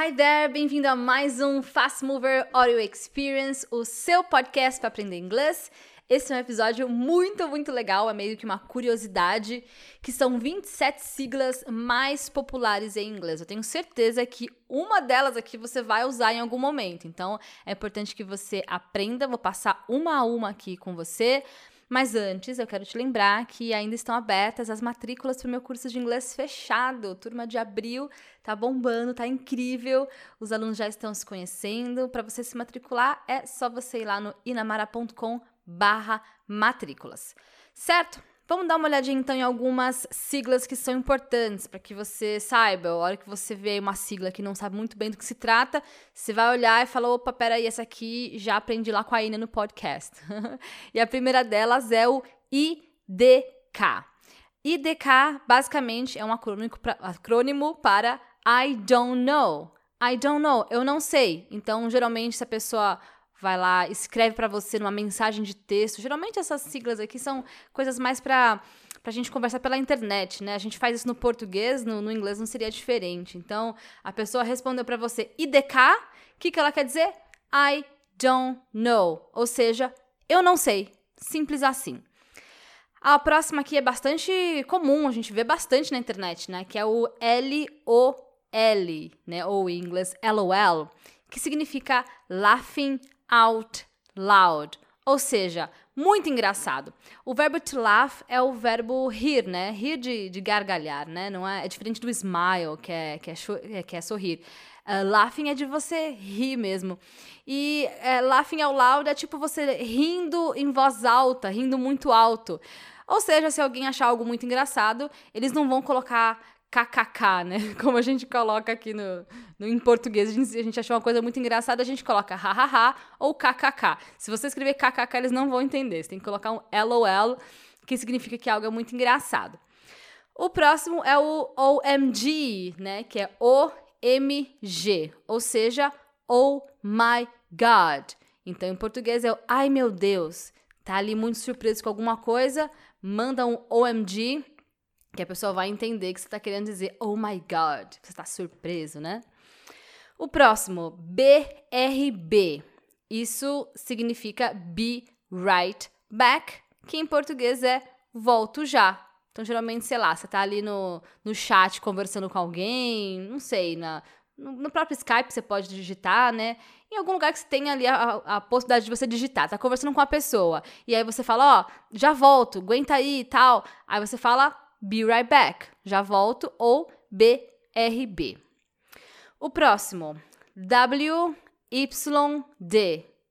Hi there, bem-vindo a mais um Fast Mover Audio Experience, o seu podcast para aprender inglês. Esse é um episódio muito, muito legal, é meio que uma curiosidade, que são 27 siglas mais populares em inglês. Eu tenho certeza que uma delas aqui você vai usar em algum momento. Então, é importante que você aprenda, vou passar uma a uma aqui com você. Mas antes, eu quero te lembrar que ainda estão abertas as matrículas para o meu curso de inglês fechado. Turma de abril tá bombando, tá incrível. Os alunos já estão se conhecendo. Para você se matricular, é só você ir lá no inamara.com barra matrículas. Certo? Vamos dar uma olhadinha então em algumas siglas que são importantes para que você saiba. A hora que você vê uma sigla que não sabe muito bem do que se trata, você vai olhar e fala: opa, peraí, essa aqui já aprendi lá com a Ina no podcast. e a primeira delas é o IDK. IDK basicamente é um acrônimo para I don't know. I don't know, eu não sei. Então, geralmente, se a pessoa vai lá, escreve para você numa mensagem de texto. Geralmente essas siglas aqui são coisas mais para a gente conversar pela internet, né? A gente faz isso no português, no, no inglês não seria diferente. Então, a pessoa respondeu para você IDK, o que, que ela quer dizer? I don't know. Ou seja, eu não sei. Simples assim. A próxima aqui é bastante comum, a gente vê bastante na internet, né? Que é o L-O-L, né? Ou em inglês LOL, que significa Laughing out loud. Ou seja, muito engraçado. O verbo to laugh é o verbo rir, né? Rir de, de gargalhar, né? Não é, é diferente do smile, que é, que é, é que é sorrir. Uh, laughing é de você rir mesmo. E uh, laughing out loud é tipo você rindo em voz alta, rindo muito alto. Ou seja, se alguém achar algo muito engraçado, eles não vão colocar kkk, né? Como a gente coloca aqui no, no em português, a gente, a gente achou uma coisa muito engraçada, a gente coloca hahaha ou kkk. Se você escrever kkk, eles não vão entender. Você tem que colocar um lol, que significa que algo é muito engraçado. O próximo é o OMG, né? Que é OMG, ou seja, Oh my God. Então, em português é o Ai meu Deus. Tá ali muito surpreso com alguma coisa, manda um OMG que a pessoa vai entender que você está querendo dizer oh my god, você está surpreso, né? O próximo, BRB. Isso significa be right back, que em português é volto já. Então, geralmente, sei lá, você está ali no, no chat conversando com alguém, não sei, na, no, no, próprio Skype você pode digitar, né? Em algum lugar que você tenha ali a, a, possibilidade de você digitar. Tá conversando com a pessoa. E aí você fala, ó, já volto, aguenta aí e tal. Aí você fala Be right back. Já volto ou BRB. O próximo, WYD,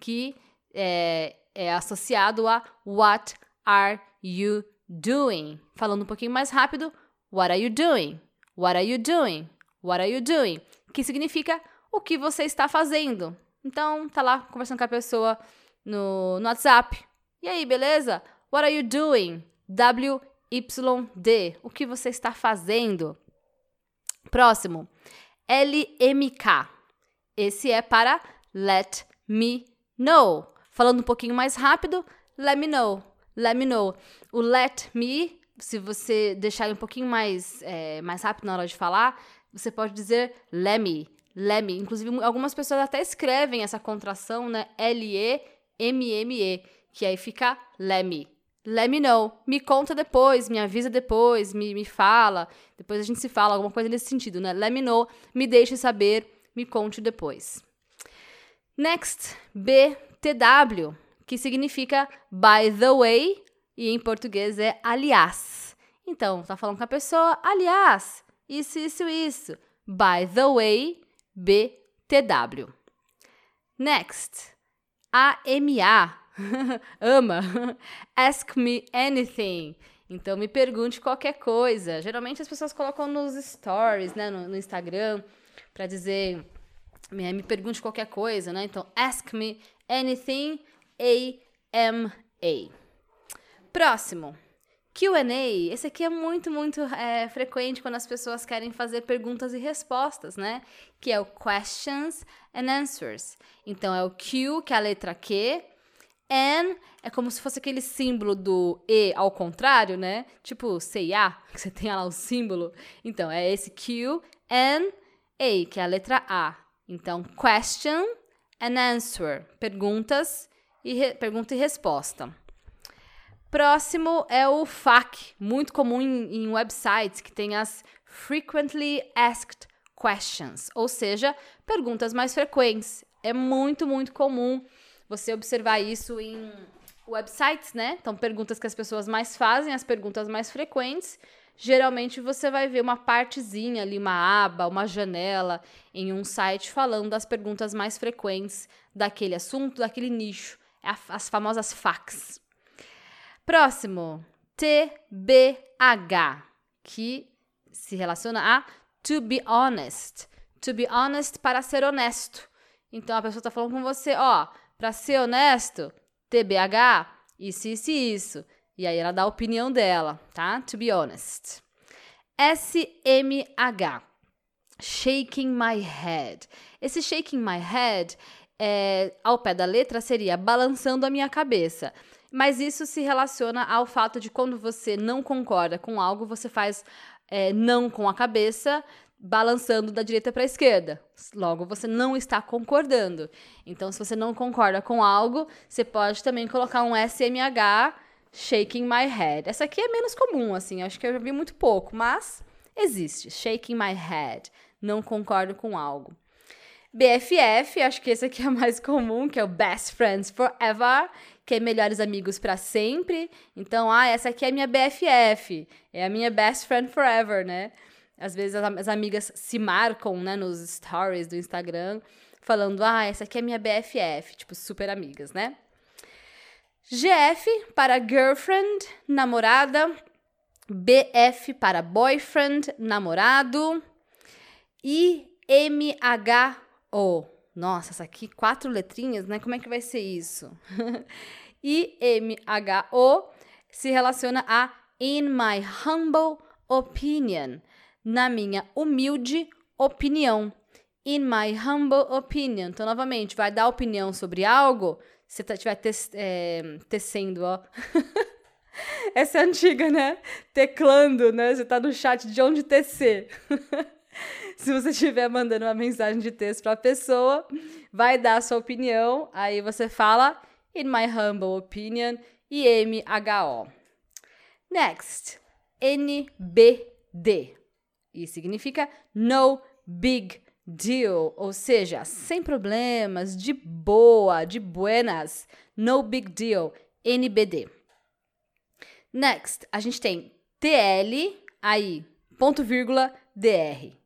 que é, é associado a What are you doing? Falando um pouquinho mais rápido, What are you doing? What are you doing? What are you doing? Que significa o que você está fazendo. Então, tá lá conversando com a pessoa no, no WhatsApp. E aí, beleza? What are you doing? W YD. O que você está fazendo? Próximo. LMK. Esse é para Let Me Know. Falando um pouquinho mais rápido, Let Me Know. Let Me Know. O Let Me, se você deixar um pouquinho mais, é, mais rápido na hora de falar, você pode dizer Let Me. Let Me. Inclusive, algumas pessoas até escrevem essa contração, né? L-E-M-M-E, que aí fica Let Me let me know. Me conta depois, me avisa depois, me, me fala. Depois a gente se fala, alguma coisa nesse sentido, né? Let me know, me deixe saber, me conte depois. Next, BTW, que significa by the way, e em português é aliás. Então, tá falando com a pessoa, aliás, isso, isso, isso. By the way, BTW. Next, AMA, ama. Ask me anything. Então me pergunte qualquer coisa. Geralmente as pessoas colocam nos stories, né, no, no Instagram, para dizer me, me pergunte qualquer coisa, né? Então ask me anything. A M A. Próximo. Q&A, esse aqui é muito, muito é, frequente quando as pessoas querem fazer perguntas e respostas, né? Que é o questions and answers. Então, é o Q, que é a letra Q, And é como se fosse aquele símbolo do E ao contrário, né? Tipo CIA, que você tem lá o símbolo. Então, é esse Q, N, A, que é a letra A. Então, question and answer. Perguntas e pergunta e resposta. Próximo é o FAQ, muito comum em, em websites que tem as Frequently Asked Questions, ou seja, perguntas mais frequentes. É muito, muito comum você observar isso em websites, né? Então, perguntas que as pessoas mais fazem, as perguntas mais frequentes. Geralmente você vai ver uma partezinha ali, uma aba, uma janela em um site falando das perguntas mais frequentes daquele assunto, daquele nicho. É as famosas facts. Próximo, TBH, que se relaciona a to be honest. To be honest para ser honesto. Então a pessoa está falando com você, ó, para ser honesto, TBH, isso, isso e isso. E aí ela dá a opinião dela, tá? To be honest. SMH. Shaking my head. Esse shaking my head, é, ao pé da letra, seria balançando a minha cabeça. Mas isso se relaciona ao fato de quando você não concorda com algo, você faz é, não com a cabeça, balançando da direita para a esquerda. Logo, você não está concordando. Então, se você não concorda com algo, você pode também colocar um SMH, shaking my head. Essa aqui é menos comum, assim, acho que eu já vi muito pouco, mas existe. Shaking my head. Não concordo com algo. BFF, acho que esse aqui é mais comum, que é o Best Friends Forever, que é melhores amigos para sempre. Então, ah, essa aqui é minha BFF, é a minha Best Friend Forever, né? Às vezes as amigas se marcam, né, nos stories do Instagram, falando: "Ah, essa aqui é minha BFF", tipo super amigas, né? GF para girlfriend, namorada. BF para boyfriend, namorado. E. Nossa, essa aqui, quatro letrinhas, né? Como é que vai ser isso? I-M-H-O se relaciona a in my humble opinion na minha humilde opinião. In my humble opinion. Então, novamente, vai dar opinião sobre algo, você estiver tá, é, tecendo, ó. Essa é antiga, né? Teclando, né? Você tá no chat de onde tecer. Se você estiver mandando uma mensagem de texto para a pessoa, vai dar a sua opinião, aí você fala in my humble opinion e M-H-O. Next, NBD e significa no big deal, ou seja, sem problemas, de boa, de buenas, no big deal, NBD. Next, a gente tem TL, aí, ponto vírgula, DR.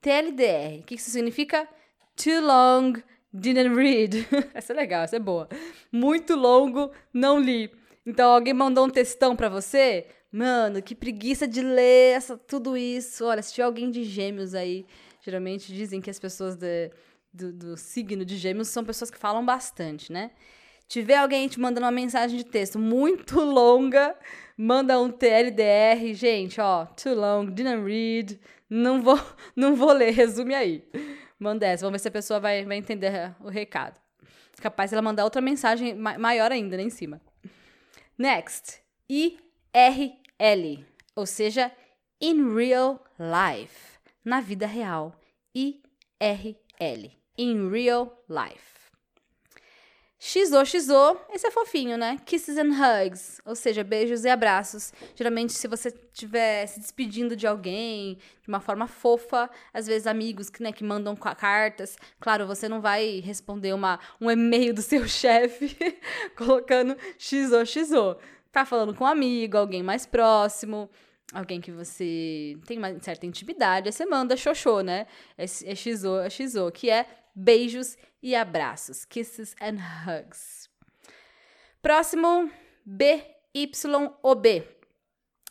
TLDR, o que isso significa? Too long, didn't read. essa é legal, essa é boa. Muito longo, não li. Então, alguém mandou um textão para você? Mano, que preguiça de ler essa, tudo isso. Olha, se tiver alguém de gêmeos aí, geralmente dizem que as pessoas de, do, do signo de gêmeos são pessoas que falam bastante, né? Tiver alguém te mandando uma mensagem de texto muito longa, manda um TLDR, gente, ó, too long, didn't read, não vou, não vou ler, resume aí. Manda essa, vamos ver se a pessoa vai, vai entender o recado. Capaz ela mandar outra mensagem maior ainda, né, em cima. Next, IRL. L, ou seja, in real life, na vida real. I-R-L, in real life. XO, XO, esse é fofinho, né? Kisses and hugs, ou seja, beijos e abraços. Geralmente, se você estiver se despedindo de alguém de uma forma fofa, às vezes amigos que, né, que mandam cartas. Claro, você não vai responder uma, um e-mail do seu chefe colocando XO, XO tá falando com um amigo, alguém mais próximo, alguém que você tem uma certa intimidade, aí você manda xoxô, né? É, é xizô, é xizô, que é beijos e abraços, kisses and hugs. Próximo, BYOB.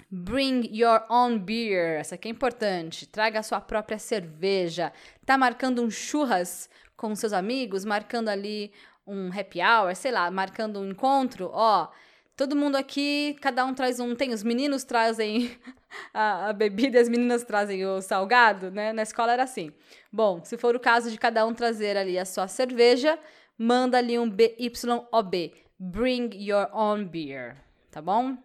Bring your own beer. Essa aqui é importante. Traga a sua própria cerveja. Tá marcando um churras com seus amigos, marcando ali um happy hour, sei lá, marcando um encontro, ó. Todo mundo aqui, cada um traz um. Tem os meninos trazem a, a bebida e as meninas trazem o salgado, né? Na escola era assim. Bom, se for o caso de cada um trazer ali a sua cerveja, manda ali um BYOB. Bring your own beer, tá bom?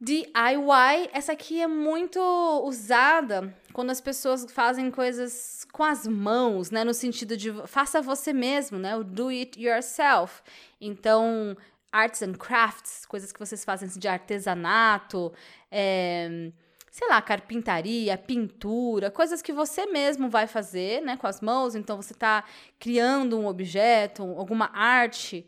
DIY, essa aqui é muito usada quando as pessoas fazem coisas com as mãos, né? No sentido de faça você mesmo, né? O do it yourself. Então, arts and crafts, coisas que vocês fazem de artesanato, é, sei lá, carpintaria, pintura, coisas que você mesmo vai fazer, né? Com as mãos. Então, você está criando um objeto, alguma arte,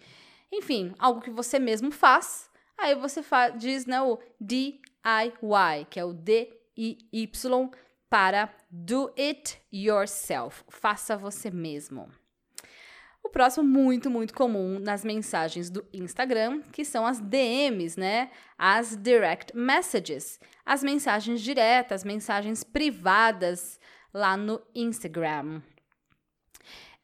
enfim, algo que você mesmo faz Aí você diz né, o DIY, que é o D-I-Y para Do It Yourself. Faça você mesmo. O próximo, muito, muito comum nas mensagens do Instagram, que são as DMs, né? As Direct Messages. As mensagens diretas, mensagens privadas lá no Instagram.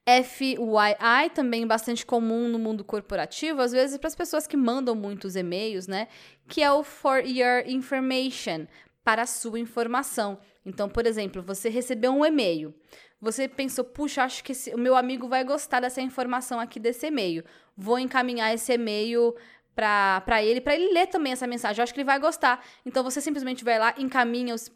FYI, também bastante comum no mundo corporativo, às vezes para as pessoas que mandam muitos e-mails, né? Que é o for your information, para a sua informação. Então, por exemplo, você recebeu um e-mail. Você pensou, puxa, acho que esse, o meu amigo vai gostar dessa informação aqui desse e-mail. Vou encaminhar esse e-mail para ele, para ele ler também essa mensagem. Eu acho que ele vai gostar. Então você simplesmente vai lá, encaminha, os,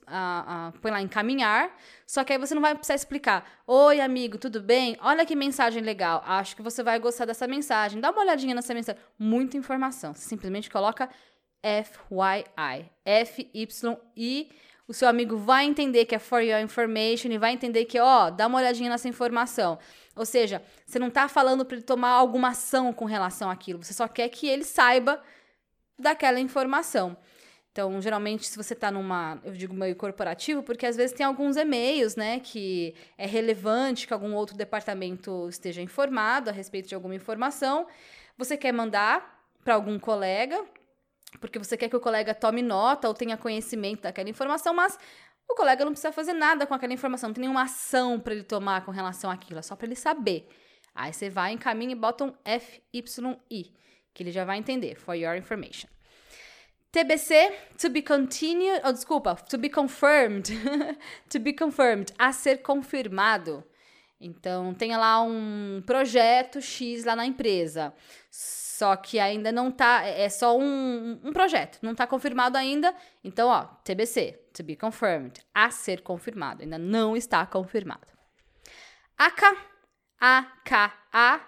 põe lá encaminhar, só que aí você não vai precisar explicar. Oi, amigo, tudo bem? Olha que mensagem legal. Acho que você vai gostar dessa mensagem. Dá uma olhadinha nessa mensagem. Muita informação. Você simplesmente coloca FYI. F-Y-I o seu amigo vai entender que é for your information e vai entender que, ó, dá uma olhadinha nessa informação. Ou seja, você não está falando para ele tomar alguma ação com relação àquilo, você só quer que ele saiba daquela informação. Então, geralmente, se você está numa, eu digo meio corporativo, porque às vezes tem alguns e-mails, né, que é relevante que algum outro departamento esteja informado a respeito de alguma informação. Você quer mandar para algum colega, porque você quer que o colega tome nota ou tenha conhecimento daquela informação, mas o colega não precisa fazer nada com aquela informação, não tem nenhuma ação para ele tomar com relação àquilo, é só para ele saber. Aí você vai, encaminha e bota um FYI, que ele já vai entender, for your information. TBC, to be continued, oh, desculpa, to be confirmed, to be confirmed, a ser confirmado. Então, tem lá um projeto X lá na empresa. Só que ainda não tá, é só um, um projeto, não tá confirmado ainda. Então, ó, TBC, to be confirmed, a ser confirmado, ainda não está confirmado. AKA, AKA,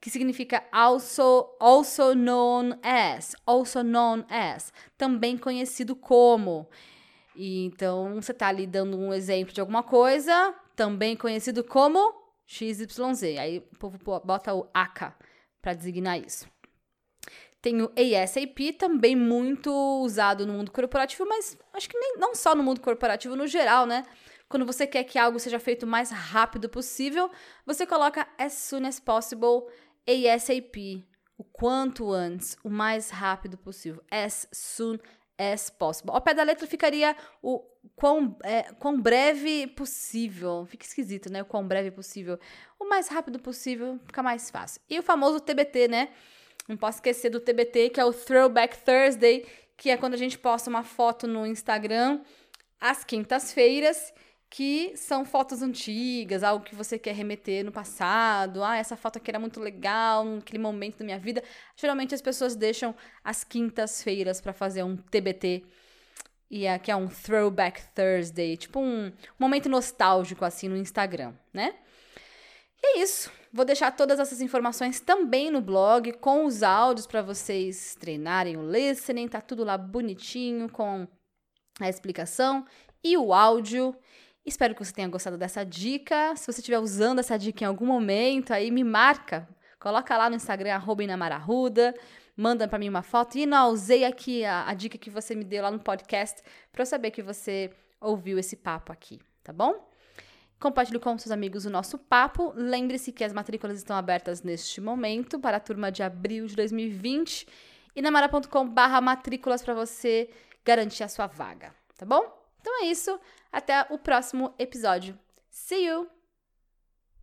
que significa also, also known as, also known as, também conhecido como. E, então, você tá ali dando um exemplo de alguma coisa, também conhecido como XYZ. Aí o povo bota o AKA para designar isso. Tem o ASAP, também muito usado no mundo corporativo, mas acho que nem, não só no mundo corporativo, no geral, né? Quando você quer que algo seja feito o mais rápido possível, você coloca as soon as possible, ASAP, o quanto antes, o mais rápido possível, as soon as possible. Ao pé da letra ficaria o quão, é, quão breve possível. Fica esquisito, né? O quão breve possível. O mais rápido possível fica mais fácil. E o famoso TBT, né? Não posso esquecer do TBT, que é o Throwback Thursday, que é quando a gente posta uma foto no Instagram às quintas-feiras, que são fotos antigas, algo que você quer remeter no passado. Ah, essa foto aqui era muito legal, naquele momento da minha vida. Geralmente as pessoas deixam as quintas-feiras para fazer um TBT. E aqui é um Throwback Thursday, tipo um momento nostálgico assim no Instagram, né? E é isso. Vou deixar todas essas informações também no blog, com os áudios para vocês treinarem o listening. Tá tudo lá bonitinho com a explicação e o áudio. Espero que você tenha gostado dessa dica. Se você estiver usando essa dica em algum momento, aí me marca. Coloca lá no Instagram, Inamararruda. Manda para mim uma foto. E não, usei aqui a, a dica que você me deu lá no podcast para eu saber que você ouviu esse papo aqui, tá bom? Compartilhe com seus amigos o nosso papo. Lembre-se que as matrículas estão abertas neste momento para a turma de abril de 2020 e namara.com/barra matrículas para você garantir a sua vaga, tá bom? Então é isso. Até o próximo episódio. See you!